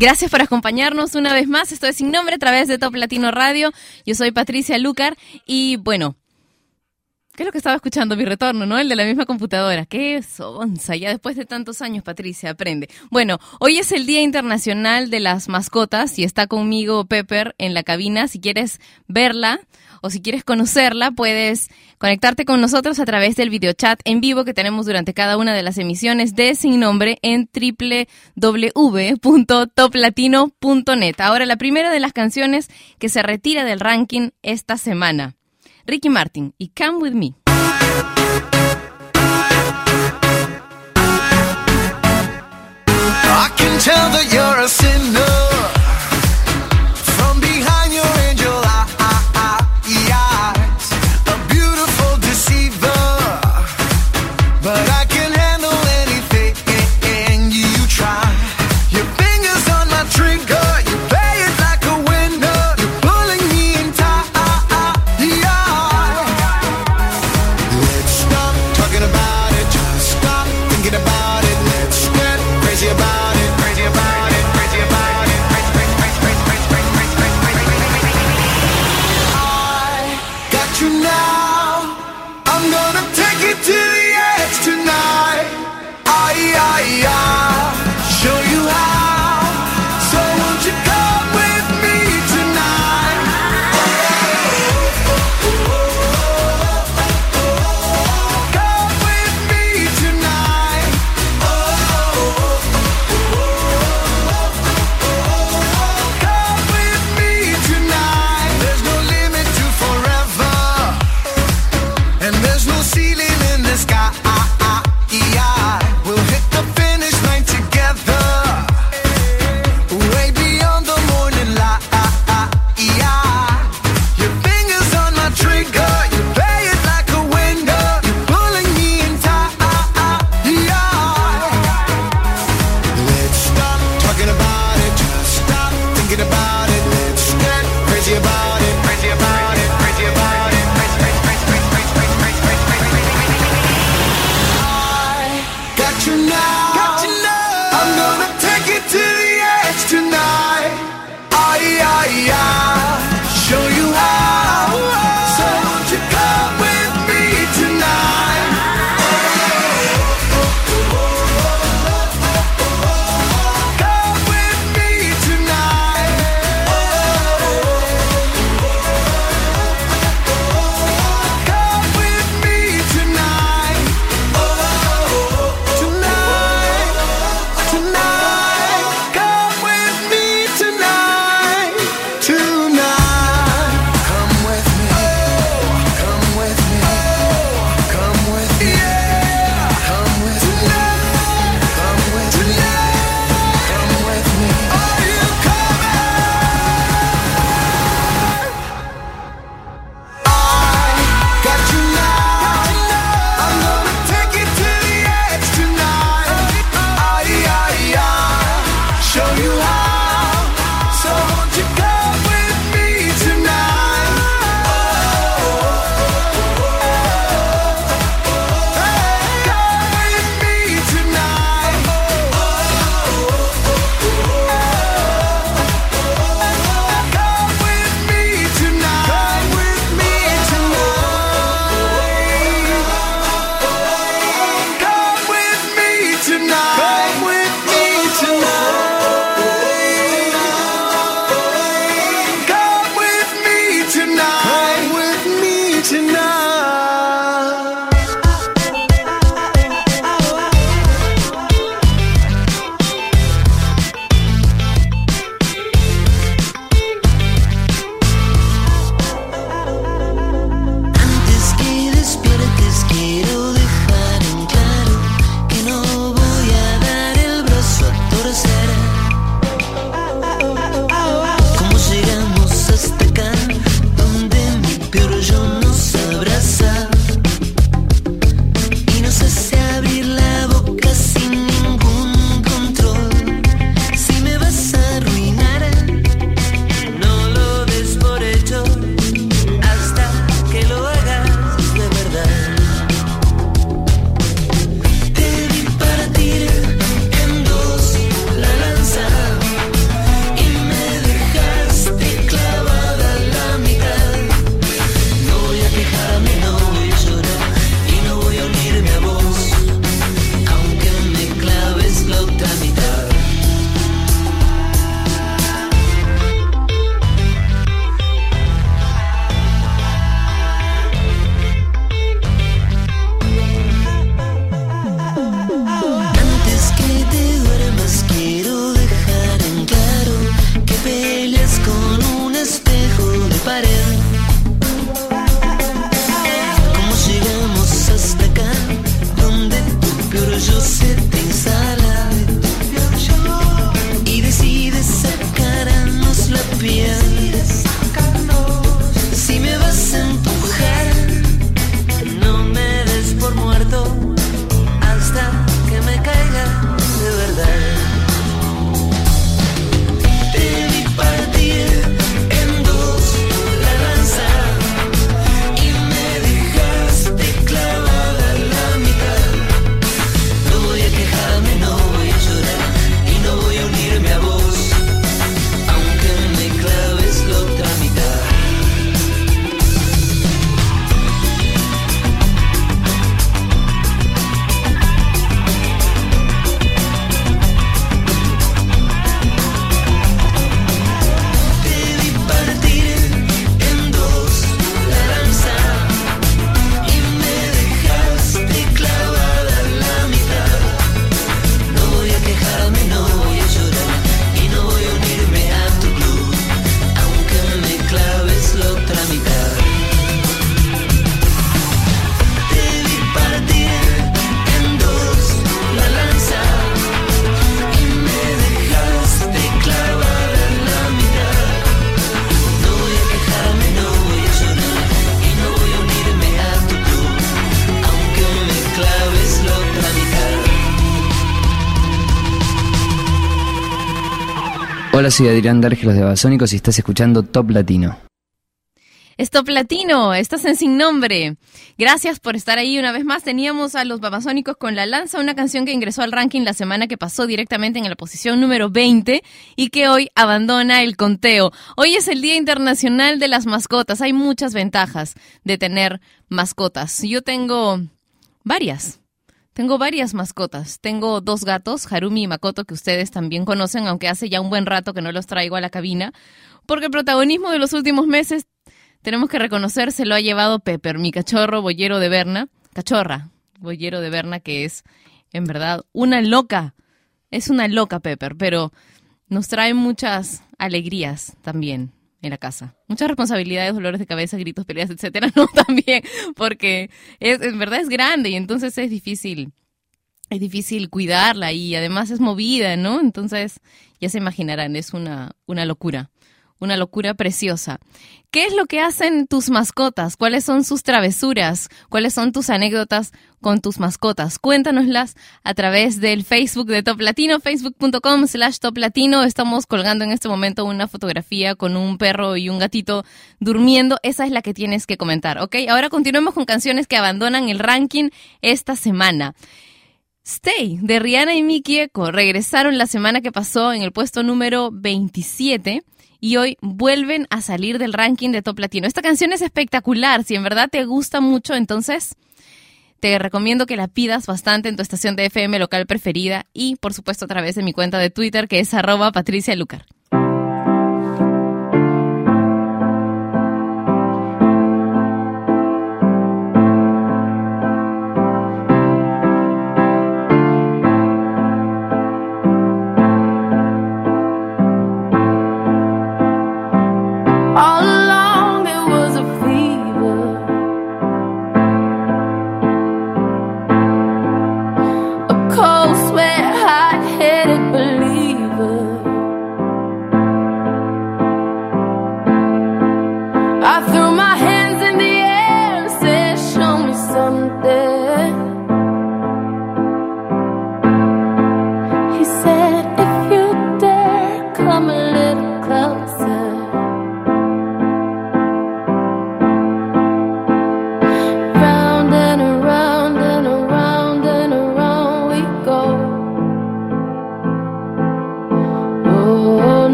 Gracias por acompañarnos una vez más. Esto es Sin Nombre a través de Top Latino Radio. Yo soy Patricia Lucar y bueno, ¿Qué es lo que estaba escuchando? Mi retorno, ¿no? El de la misma computadora. ¡Qué sonza! Ya después de tantos años, Patricia, aprende. Bueno, hoy es el Día Internacional de las Mascotas y está conmigo Pepper en la cabina. Si quieres verla o si quieres conocerla, puedes conectarte con nosotros a través del videochat en vivo que tenemos durante cada una de las emisiones de Sin Nombre en www.toplatino.net. Ahora, la primera de las canciones que se retira del ranking esta semana. Ricky Martin y Come With Me. Hola, soy Adrián Dárgelos de Basónicos y estás escuchando Top Latino. Stop Latino, estás en Sin Nombre. Gracias por estar ahí una vez más. Teníamos a los Babasónicos con La Lanza, una canción que ingresó al ranking la semana que pasó directamente en la posición número 20 y que hoy abandona el conteo. Hoy es el Día Internacional de las Mascotas. Hay muchas ventajas de tener mascotas. Yo tengo varias. Tengo varias mascotas. Tengo dos gatos, Harumi y Makoto, que ustedes también conocen, aunque hace ya un buen rato que no los traigo a la cabina, porque el protagonismo de los últimos meses tenemos que reconocer, se lo ha llevado Pepper, mi cachorro boyero de Berna, cachorra, boyero de Berna, que es en verdad una loca. Es una loca Pepper, pero nos trae muchas alegrías también en la casa. Muchas responsabilidades, dolores de cabeza, gritos, peleas, etcétera, no también, porque es, en verdad es grande y entonces es difícil, es difícil cuidarla y además es movida, ¿no? Entonces, ya se imaginarán, es una, una locura una locura preciosa. ¿Qué es lo que hacen tus mascotas? ¿Cuáles son sus travesuras? ¿Cuáles son tus anécdotas con tus mascotas? Cuéntanoslas a través del Facebook de Top Latino, facebook.com slash Top Latino. Estamos colgando en este momento una fotografía con un perro y un gatito durmiendo. Esa es la que tienes que comentar, ¿ok? Ahora continuemos con canciones que abandonan el ranking esta semana. Stay de Rihanna y Miki Echo regresaron la semana que pasó en el puesto número 27 y hoy vuelven a salir del ranking de Top Latino. Esta canción es espectacular, si en verdad te gusta mucho, entonces te recomiendo que la pidas bastante en tu estación de FM local preferida y por supuesto a través de mi cuenta de Twitter que es arroba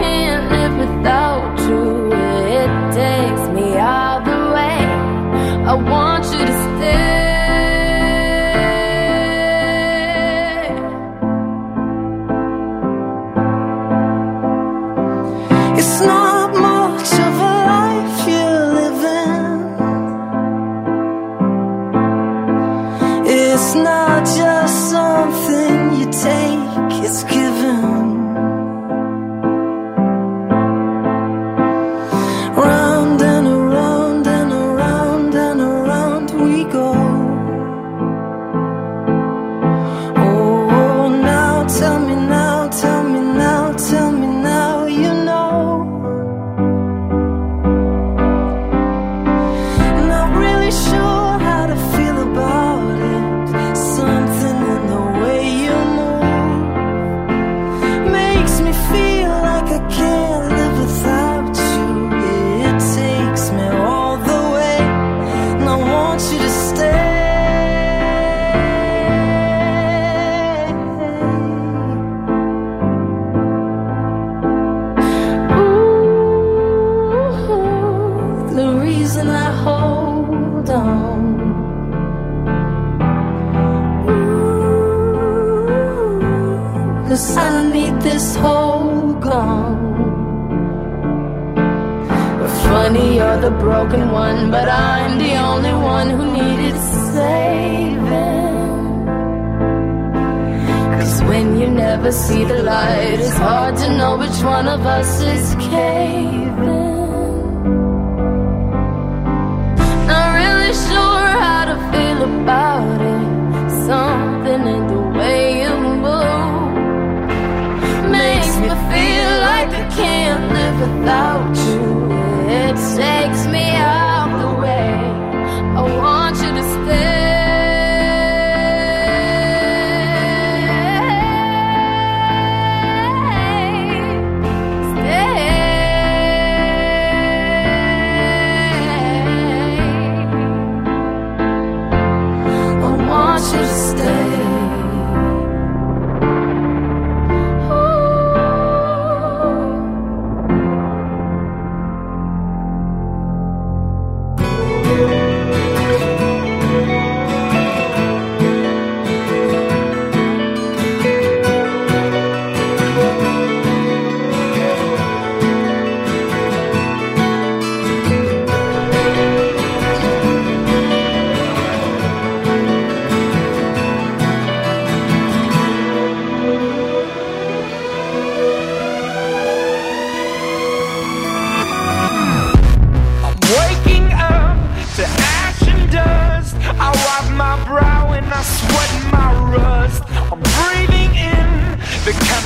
can't I need this whole gone. Funny you're the broken one But I'm the only one who needed saving. Cause when you never see the light It's hard to know which one of us is caving. Not really sure how to feel about it. Some can't live without you. It takes me all the way. I want.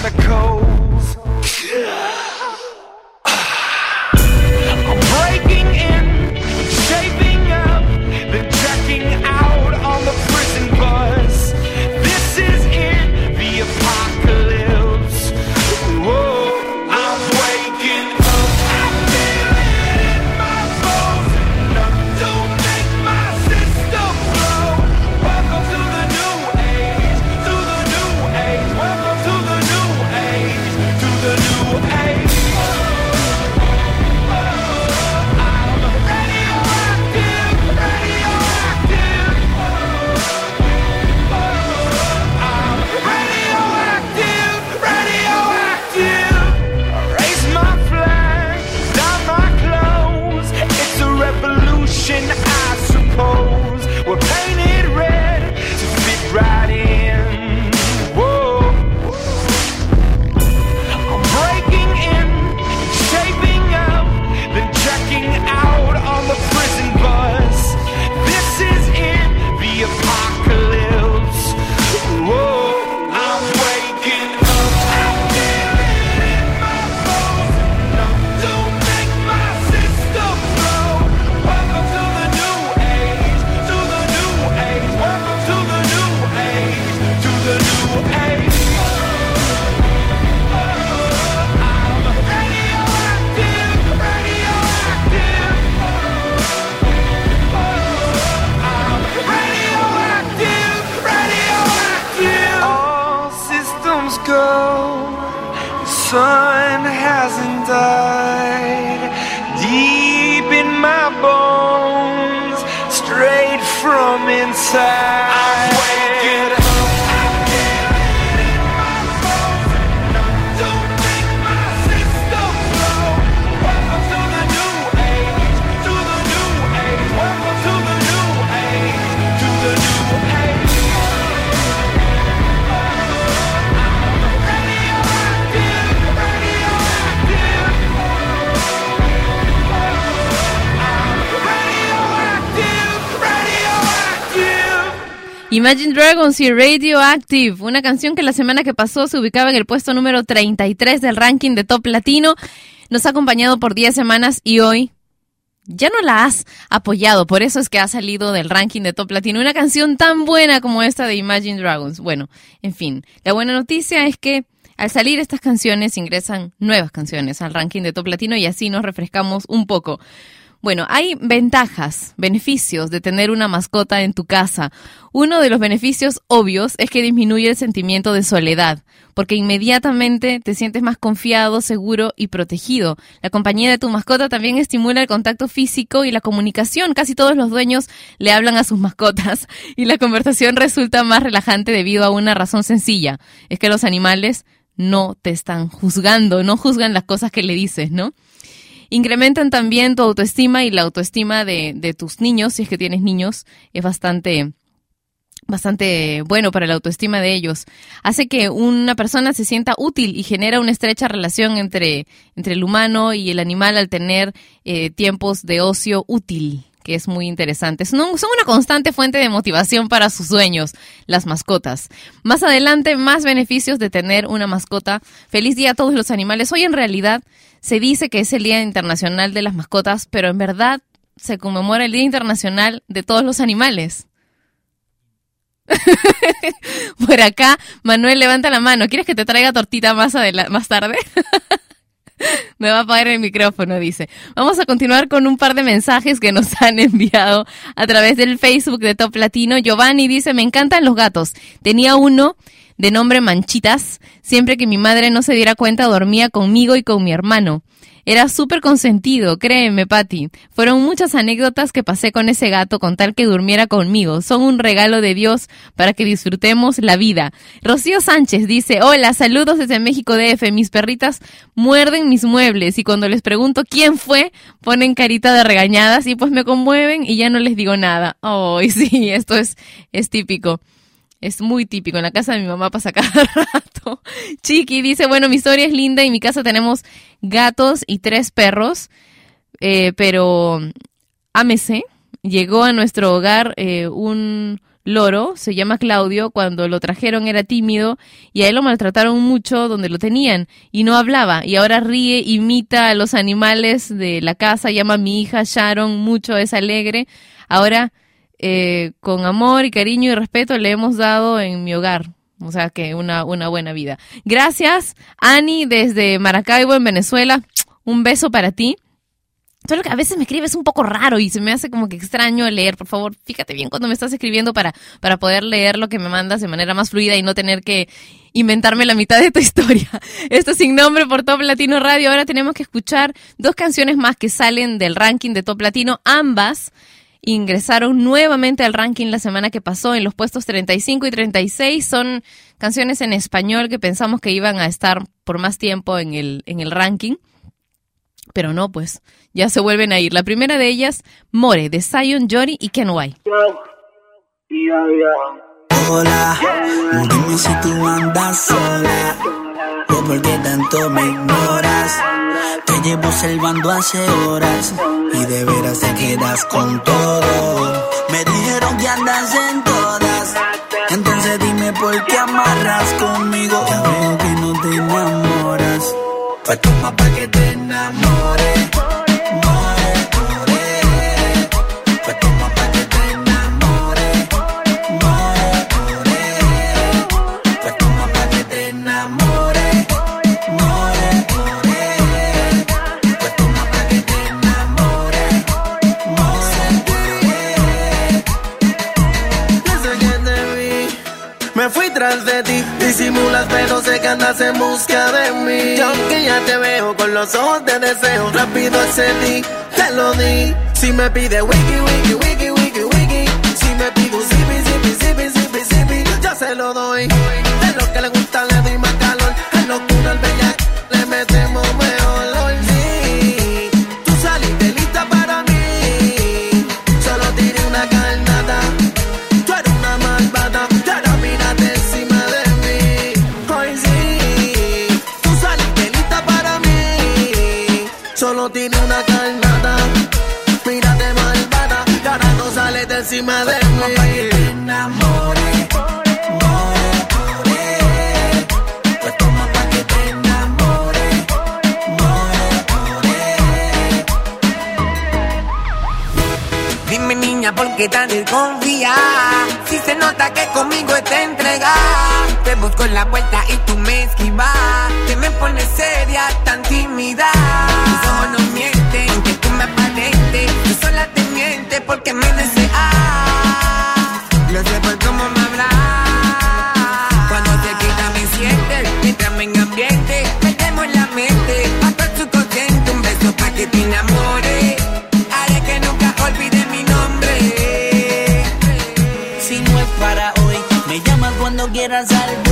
the code. Imagine Dragons y Radioactive, una canción que la semana que pasó se ubicaba en el puesto número 33 del ranking de Top Latino. Nos ha acompañado por 10 semanas y hoy ya no la has apoyado, por eso es que ha salido del ranking de Top Latino una canción tan buena como esta de Imagine Dragons. Bueno, en fin, la buena noticia es que al salir estas canciones ingresan nuevas canciones al ranking de Top Latino y así nos refrescamos un poco. Bueno, hay ventajas, beneficios de tener una mascota en tu casa. Uno de los beneficios obvios es que disminuye el sentimiento de soledad, porque inmediatamente te sientes más confiado, seguro y protegido. La compañía de tu mascota también estimula el contacto físico y la comunicación. Casi todos los dueños le hablan a sus mascotas y la conversación resulta más relajante debido a una razón sencilla. Es que los animales no te están juzgando, no juzgan las cosas que le dices, ¿no? Incrementan también tu autoestima y la autoestima de, de tus niños, si es que tienes niños, es bastante bastante bueno para la autoestima de ellos. Hace que una persona se sienta útil y genera una estrecha relación entre, entre el humano y el animal al tener eh, tiempos de ocio útil que es muy interesante. Son, son una constante fuente de motivación para sus sueños, las mascotas. Más adelante, más beneficios de tener una mascota. Feliz día a todos los animales. Hoy en realidad se dice que es el Día Internacional de las Mascotas, pero en verdad se conmemora el Día Internacional de todos los animales. Por acá, Manuel levanta la mano. ¿Quieres que te traiga tortita más, más tarde? Me va a apagar el micrófono, dice. Vamos a continuar con un par de mensajes que nos han enviado a través del Facebook de Top Latino. Giovanni dice, me encantan los gatos. Tenía uno de nombre Manchitas. Siempre que mi madre no se diera cuenta, dormía conmigo y con mi hermano. Era súper consentido, créeme, Patti. Fueron muchas anécdotas que pasé con ese gato con tal que durmiera conmigo. Son un regalo de Dios para que disfrutemos la vida. Rocío Sánchez dice, hola, saludos desde México DF. Mis perritas muerden mis muebles y cuando les pregunto quién fue, ponen carita de regañadas y pues me conmueven y ya no les digo nada. Oh, sí, esto es, es típico. Es muy típico. En la casa de mi mamá pasa cada rato. Chiqui dice, bueno, mi historia es linda en mi casa tenemos gatos y tres perros, eh, pero ámese. Llegó a nuestro hogar eh, un loro, se llama Claudio, cuando lo trajeron era tímido y a él lo maltrataron mucho donde lo tenían y no hablaba y ahora ríe, imita a los animales de la casa, llama a mi hija Sharon mucho, es alegre. Ahora eh, con amor y cariño y respeto le hemos dado en mi hogar. O sea que una, una buena vida. Gracias, Ani, desde Maracaibo, en Venezuela. Un beso para ti. Solo que a veces me escribes un poco raro y se me hace como que extraño leer. Por favor, fíjate bien cuando me estás escribiendo para, para poder leer lo que me mandas de manera más fluida y no tener que inventarme la mitad de tu historia. Esto sin nombre por Top Latino Radio. Ahora tenemos que escuchar dos canciones más que salen del ranking de Top Latino. Ambas ingresaron nuevamente al ranking la semana que pasó en los puestos 35 y 36. Son canciones en español que pensamos que iban a estar por más tiempo en el, en el ranking. Pero no, pues ya se vuelven a ir. La primera de ellas, More, de Zion, Jory y Ken White. Hola, dime si tú andas sola o por qué tanto me ignoras. Te llevo observando hace horas y de veras te quedas con todo. Me dijeron que andas en todas, entonces dime por qué amarras conmigo. Ya veo que no te enamoras, pues toma pa' que andas en busca de mí. Yo que ya te veo con los ojos de deseo, rápido accedí, te lo di. Si me pide wiki, wiki, wiki, wiki, wiki. Si me pide un zipi, zipi, zipi, zipi, zipi, yo se lo doy. De lo que le gusta le doy más calor. En locura al bella Solo tiene una carnada. Mírate malvada, y ahora no sales de encima de mí. te enamores. More, more. Pues toma pa' que te enamores. More, more. Dime niña, ¿por qué tan desconfía? Si se nota que conmigo está entregada Te busco en la vuelta y tú me esquivas Que me pones seria, tan tímida porque me deseas Lo sé por cómo me hablas Cuando te quita me sientes Mientras me en ambiente Metemos la mente. Hasta el subconsciente Un beso pa' que te enamores Haré que nunca olvide mi nombre. Si no es para hoy, me llamas cuando quieras algo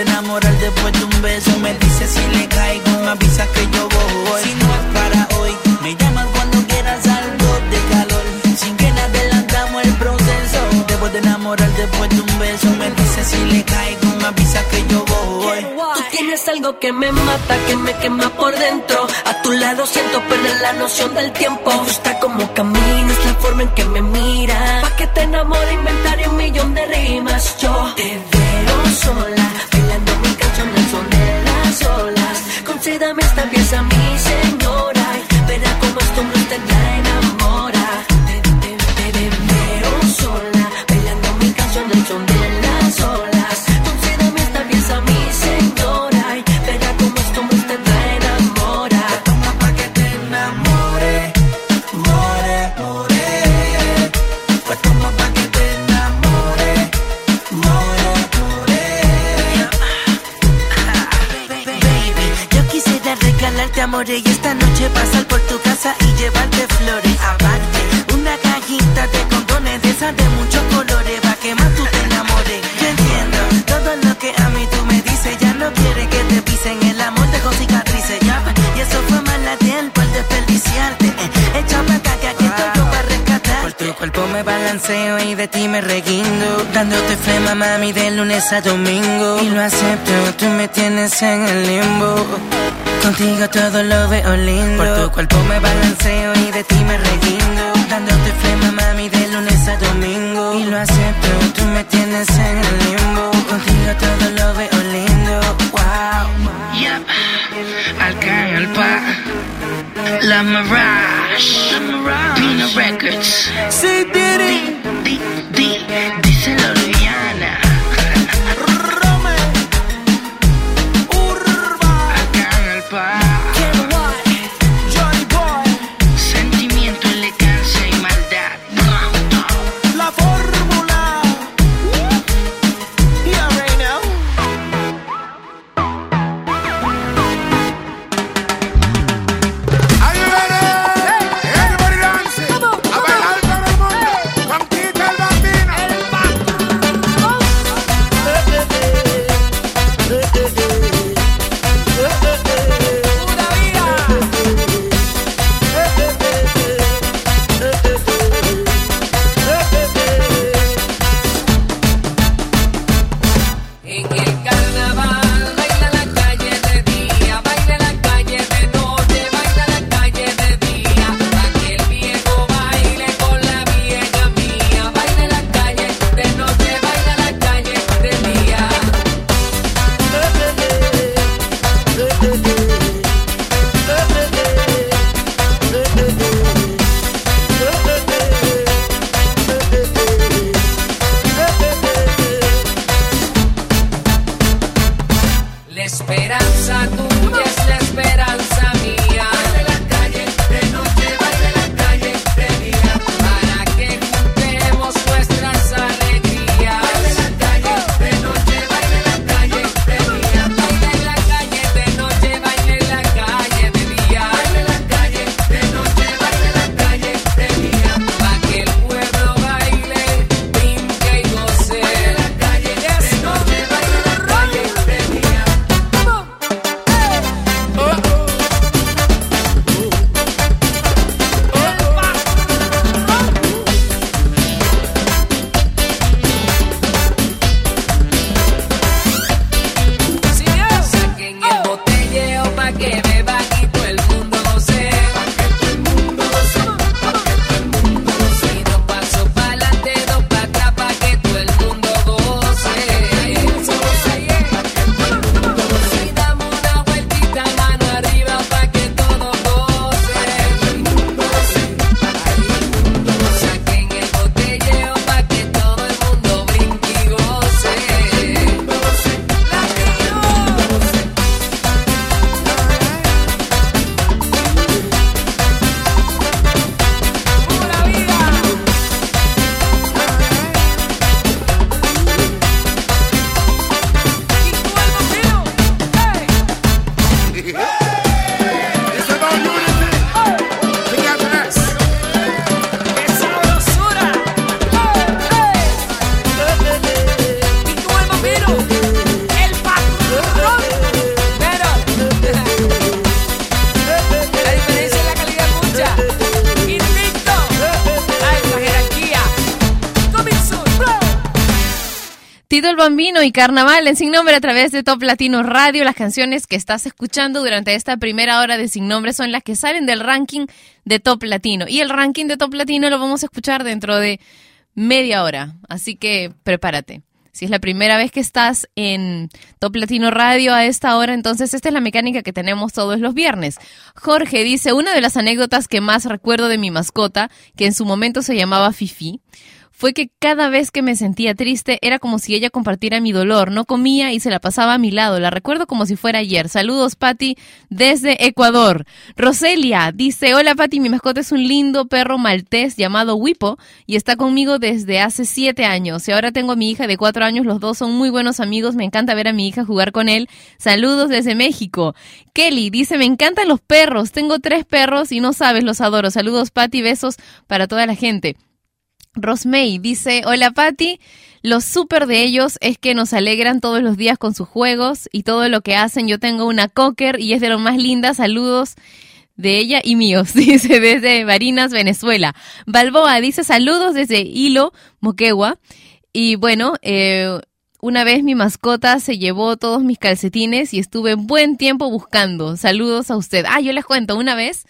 De enamorar, después de un beso, me dices si le caigo, me avisas que yo voy. Si no es para hoy, me llamas cuando quieras algo de calor. Sin que nada adelantamos el proceso. Después de enamorar, después de un beso, me dices si le caigo, me avisas que yo voy. Tú tienes algo que me mata, que me quema por dentro. A tu lado siento perder la noción del tiempo. Me gusta cómo caminas, la forma en que me miras. Pa' que te enamore, inventaré un millón de rimas. Yo te veo sola, Concédame esta pieza, mi enamore y esta noche pasar por tu casa y llevarte flores. Aparte, una cajita de condones de esas de muchos colores pa' que más tú te enamores. Yo entiendo todo lo que a mí tú me dices, ya no quiere que te pisen el amor te con cicatrices, ya. Y eso fue mala tiempo al desperdiciarte. Eh, echa acá que aquí estoy yo para rescatar. Por tu cuerpo me balanceo y de ti me reguindo. Dándote flema, mami, de lunes a domingo. Y lo acepto, tú me tienes en el limbo. Contigo todo lo veo lindo. Por tu cuerpo me balanceo y de ti me reguindo. Dándote flema, mami, de lunes a domingo. Y lo acepto, tú me tienes en el limbo. Contigo todo lo veo lindo. Wow. Yep, Alpa, La Mirage, Pino Records. Sí, Diddy. Di, di, díselo, esperanza tuya Tito el Bambino y Carnaval en Sin Nombre a través de Top Latino Radio. Las canciones que estás escuchando durante esta primera hora de Sin Nombre son las que salen del ranking de Top Latino. Y el ranking de Top Latino lo vamos a escuchar dentro de media hora. Así que prepárate. Si es la primera vez que estás en Top Latino Radio a esta hora, entonces esta es la mecánica que tenemos todos los viernes. Jorge dice, una de las anécdotas que más recuerdo de mi mascota, que en su momento se llamaba Fifi, fue que cada vez que me sentía triste era como si ella compartiera mi dolor. No comía y se la pasaba a mi lado. La recuerdo como si fuera ayer. Saludos, Patti, desde Ecuador. Roselia dice, hola Patti, mi mascota es un lindo perro maltés llamado Wipo y está conmigo desde hace siete años. Y ahora tengo a mi hija de cuatro años. Los dos son muy buenos amigos. Me encanta ver a mi hija jugar con él. Saludos desde México. Kelly dice, me encantan los perros. Tengo tres perros y no sabes, los adoro. Saludos, Patti. Besos para toda la gente. Rosmay dice, hola Patti, lo súper de ellos es que nos alegran todos los días con sus juegos y todo lo que hacen. Yo tengo una cocker y es de lo más linda. Saludos de ella y míos, dice desde Barinas, Venezuela. Balboa dice saludos desde Hilo, Moquegua. Y bueno, eh, una vez mi mascota se llevó todos mis calcetines y estuve buen tiempo buscando. Saludos a usted. Ah, yo les cuento, una vez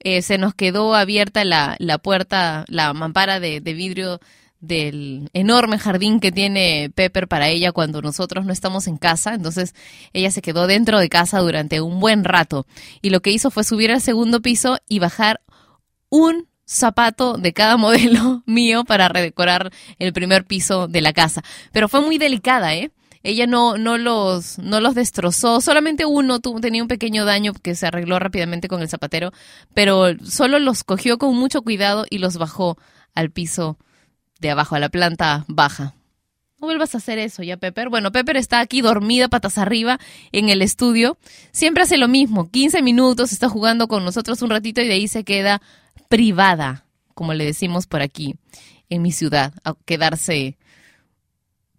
eh, se nos quedó abierta la, la puerta, la mampara de, de vidrio del enorme jardín que tiene Pepper para ella cuando nosotros no estamos en casa. Entonces ella se quedó dentro de casa durante un buen rato. Y lo que hizo fue subir al segundo piso y bajar un zapato de cada modelo mío para redecorar el primer piso de la casa. Pero fue muy delicada, ¿eh? Ella no, no, los, no los destrozó, solamente uno tenía un pequeño daño que se arregló rápidamente con el zapatero, pero solo los cogió con mucho cuidado y los bajó al piso de abajo, a la planta baja. No vuelvas a hacer eso ya, Pepper. Bueno, Pepper está aquí dormida, patas arriba, en el estudio. Siempre hace lo mismo. 15 minutos, está jugando con nosotros un ratito y de ahí se queda privada, como le decimos por aquí, en mi ciudad, a quedarse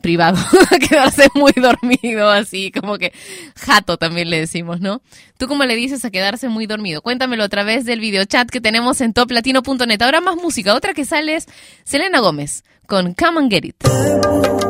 privado, quedarse muy dormido, así como que jato también le decimos, ¿no? ¿Tú cómo le dices a quedarse muy dormido? Cuéntamelo a través del videochat que tenemos en toplatino.net. Ahora más música, otra que sale es Selena Gómez con Come and Get It.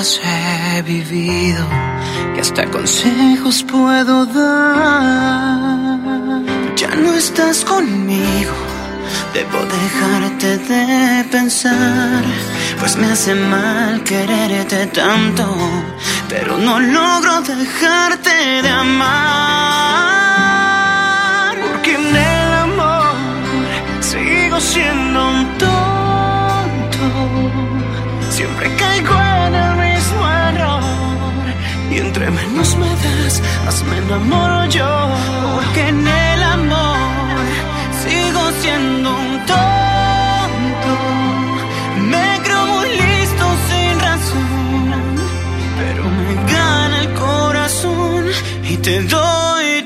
He vivido que hasta consejos puedo dar. Ya no estás conmigo, debo dejarte de pensar, pues me hace mal quererte tanto, pero no logro dejarte de amar. Porque en el amor sigo siendo un tonto. Siempre caigo en. Y entre menos me das, más me enamoro yo. Porque en el amor sigo siendo un tonto. Me creo listo sin razón. Pero me gana el corazón y te doy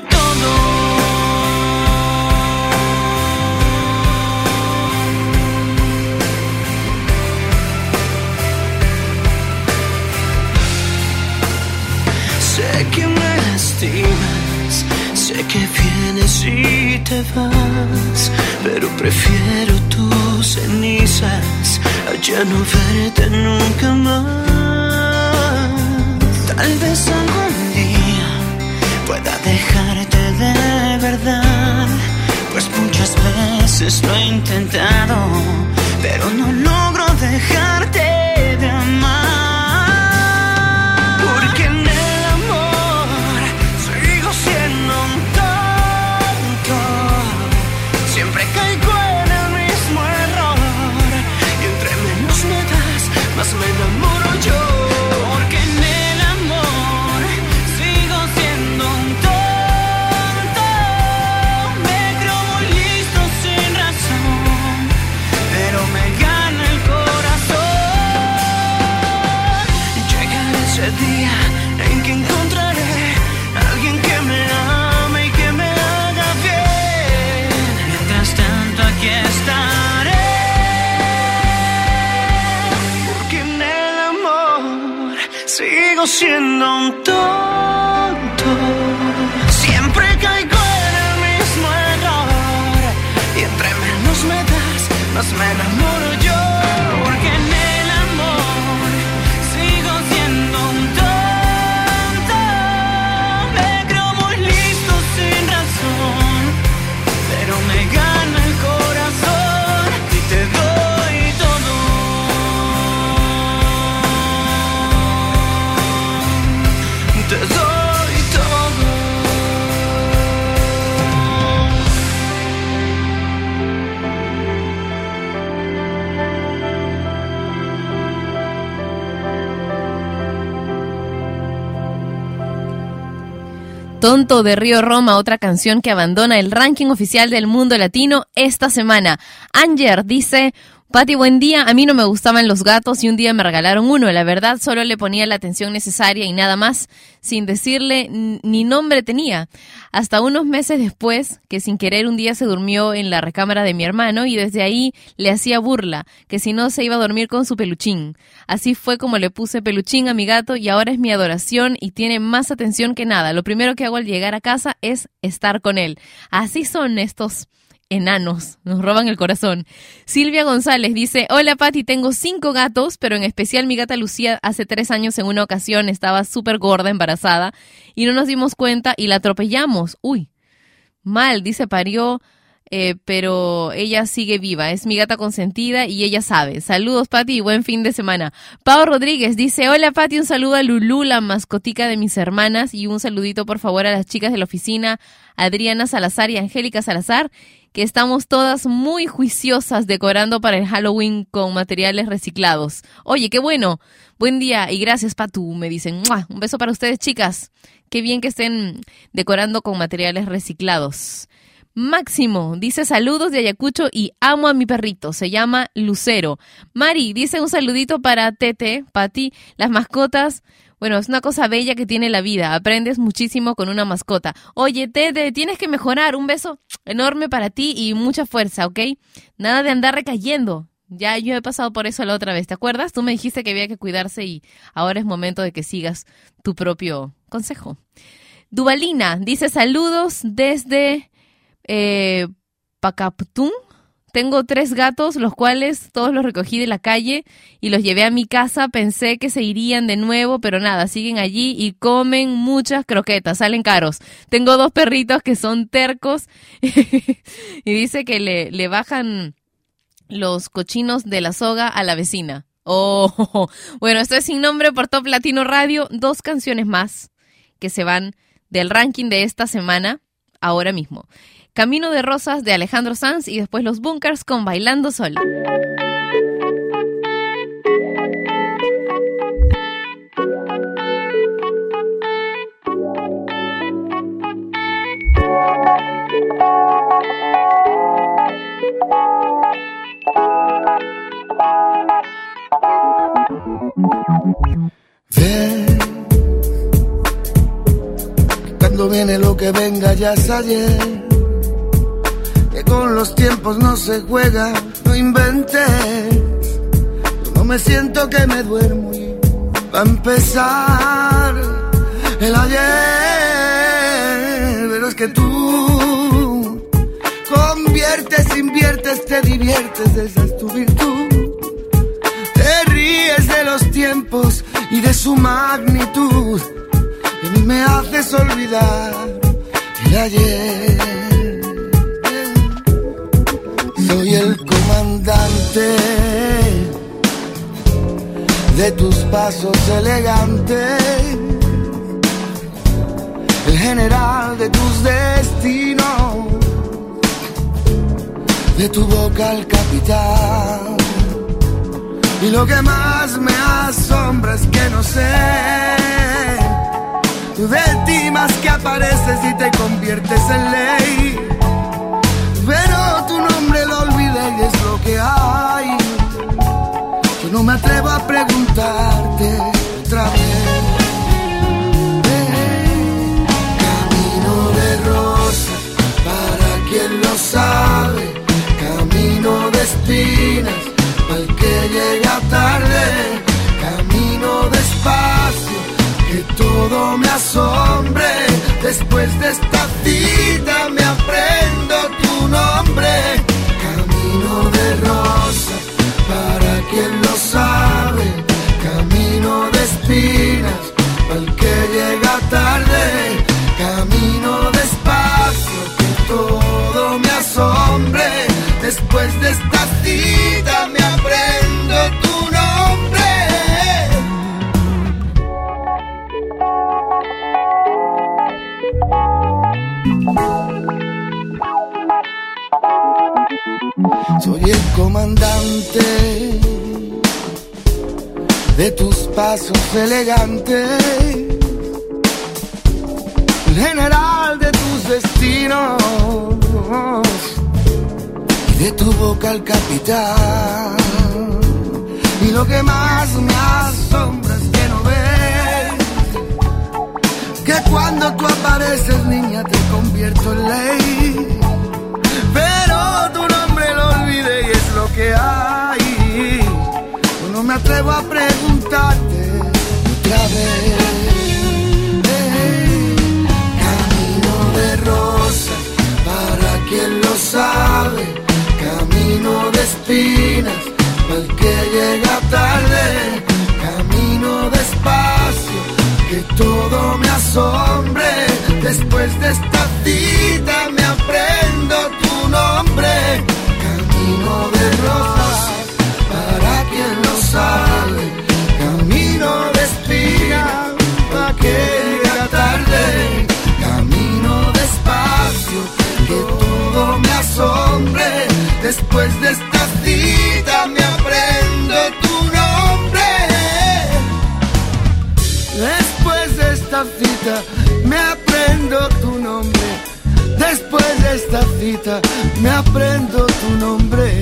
y te vas, pero prefiero tus cenizas a ya no verte nunca más. Tal vez algún día pueda dejarte de verdad, pues muchas veces lo he intentado, pero no logro dejarte siendo un tonto. Tonto de Río Roma, otra canción que abandona el ranking oficial del mundo latino esta semana. Anger dice, Pati, buen día. A mí no me gustaban los gatos y un día me regalaron uno. La verdad, solo le ponía la atención necesaria y nada más, sin decirle ni nombre tenía. Hasta unos meses después, que sin querer un día se durmió en la recámara de mi hermano y desde ahí le hacía burla, que si no se iba a dormir con su peluchín. Así fue como le puse peluchín a mi gato y ahora es mi adoración y tiene más atención que nada. Lo primero que hago al llegar a casa es estar con él. Así son estos enanos, nos roban el corazón. Silvia González dice, hola Pati, tengo cinco gatos, pero en especial mi gata Lucía hace tres años en una ocasión estaba súper gorda, embarazada, y no nos dimos cuenta y la atropellamos. Uy, mal, dice, parió, eh, pero ella sigue viva, es mi gata consentida y ella sabe. Saludos Pati y buen fin de semana. Pau Rodríguez dice, hola Pati, un saludo a Lulú, la mascotica de mis hermanas, y un saludito por favor a las chicas de la oficina, Adriana Salazar y Angélica Salazar, que estamos todas muy juiciosas decorando para el Halloween con materiales reciclados. Oye, qué bueno. Buen día y gracias, Patu, me dicen. Un beso para ustedes, chicas. Qué bien que estén decorando con materiales reciclados. Máximo dice saludos de Ayacucho y amo a mi perrito, se llama Lucero. Mari dice un saludito para Tete, Pati, las mascotas. Bueno, es una cosa bella que tiene la vida. Aprendes muchísimo con una mascota. Oye, Tete, tienes que mejorar. Un beso enorme para ti y mucha fuerza, ¿ok? Nada de andar recayendo. Ya yo he pasado por eso la otra vez, ¿te acuerdas? Tú me dijiste que había que cuidarse y ahora es momento de que sigas tu propio consejo. Dubalina dice saludos desde eh, Pacaptún. Tengo tres gatos, los cuales todos los recogí de la calle y los llevé a mi casa. Pensé que se irían de nuevo, pero nada, siguen allí y comen muchas croquetas, salen caros. Tengo dos perritos que son tercos y dice que le, le bajan los cochinos de la soga a la vecina. Oh, bueno, esto es sin nombre por Top Latino Radio. Dos canciones más que se van del ranking de esta semana ahora mismo. Camino de Rosas de Alejandro Sanz y después Los Bunkers con Bailando Sola. Ven, cuando viene lo que venga ya es ayer. Con los tiempos no se juega, no inventes. Yo no me siento que me duermo y va a empezar el ayer. Pero es que tú conviertes, inviertes, te diviertes, esa es tu virtud. Te ríes de los tiempos y de su magnitud. Y me haces olvidar el ayer. Soy el comandante de tus pasos elegantes. El general de tus destinos. De tu boca al capitán. Y lo que más me asombra es que no sé de ti más que apareces y te conviertes en ley. Es lo que hay. Yo no me atrevo a preguntarte otra vez. Camino de rosa, para quien lo sabe. Camino de espinas al que llega tarde, camino despacio, que todo me asombre. Después de esta cita me Soy el comandante de tus pasos elegantes, el general de tus destinos y de tu boca al capitán. Y lo que más me asombra que cuando tú apareces, niña, te convierto en ley. Pero tu nombre lo olvidé y es lo que hay. Yo no me atrevo a preguntarte otra vez. Camino de rosa, para quien lo sabe. Camino de espinas, para el que llega tarde. Todo me asombre. Después de esta cita me aprendo tu nombre. Camino de rosa, para quien lo sabe. Camino de espinas, para que llega tarde. Camino despacio, que todo me asombre. Después de esta cita me aprendo tu nombre. Después de esta cita me aprendo tu nombre.